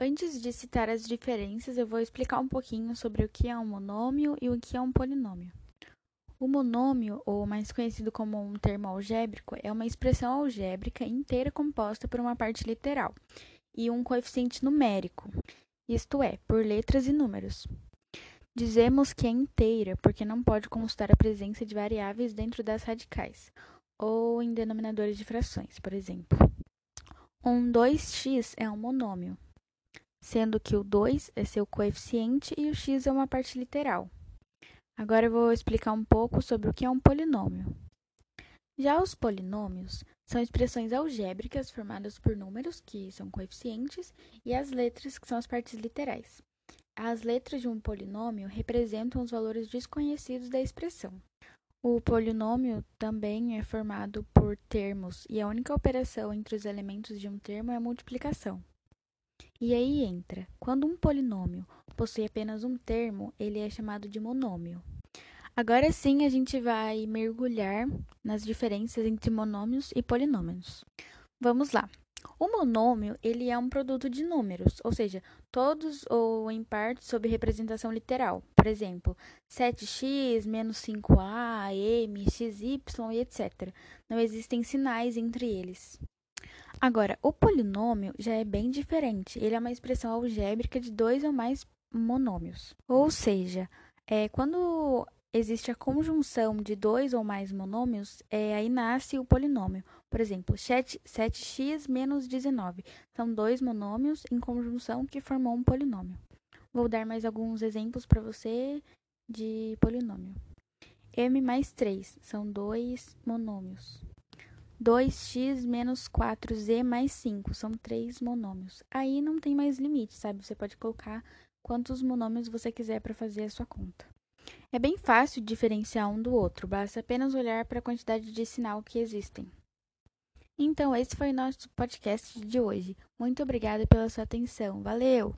Antes de citar as diferenças, eu vou explicar um pouquinho sobre o que é um monômio e o que é um polinômio. O monômio, ou mais conhecido como um termo algébrico, é uma expressão algébrica inteira composta por uma parte literal e um coeficiente numérico, isto é, por letras e números. Dizemos que é inteira porque não pode constar a presença de variáveis dentro das radicais, ou em denominadores de frações, por exemplo. Um 2x é um monômio, sendo que o 2 é seu coeficiente e o x é uma parte literal. Agora eu vou explicar um pouco sobre o que é um polinômio. Já os polinômios são expressões algébricas formadas por números, que são coeficientes, e as letras, que são as partes literais. As letras de um polinômio representam os valores desconhecidos da expressão. O polinômio também é formado por termos, e a única operação entre os elementos de um termo é a multiplicação. E aí entra, quando um polinômio possui apenas um termo, ele é chamado de monômio. Agora sim a gente vai mergulhar nas diferenças entre monômios e polinômios. Vamos lá. O monômio, ele é um produto de números, ou seja, todos ou em parte sob representação literal. Por exemplo, 7x menos 5a, m, xy e etc. Não existem sinais entre eles. Agora, o polinômio já é bem diferente. Ele é uma expressão algébrica de dois ou mais monômios. Ou seja, é, quando existe a conjunção de dois ou mais monômios, é, aí nasce o polinômio. Por exemplo, 7, 7x menos 19 são dois monômios em conjunção que formam um polinômio. Vou dar mais alguns exemplos para você de polinômio. M mais 3 são dois monômios. 2x menos 4z mais 5 são três monômios. Aí não tem mais limite, sabe? Você pode colocar quantos monômios você quiser para fazer a sua conta. É bem fácil diferenciar um do outro, basta apenas olhar para a quantidade de sinal que existem. Então, esse foi o nosso podcast de hoje. Muito obrigada pela sua atenção. Valeu!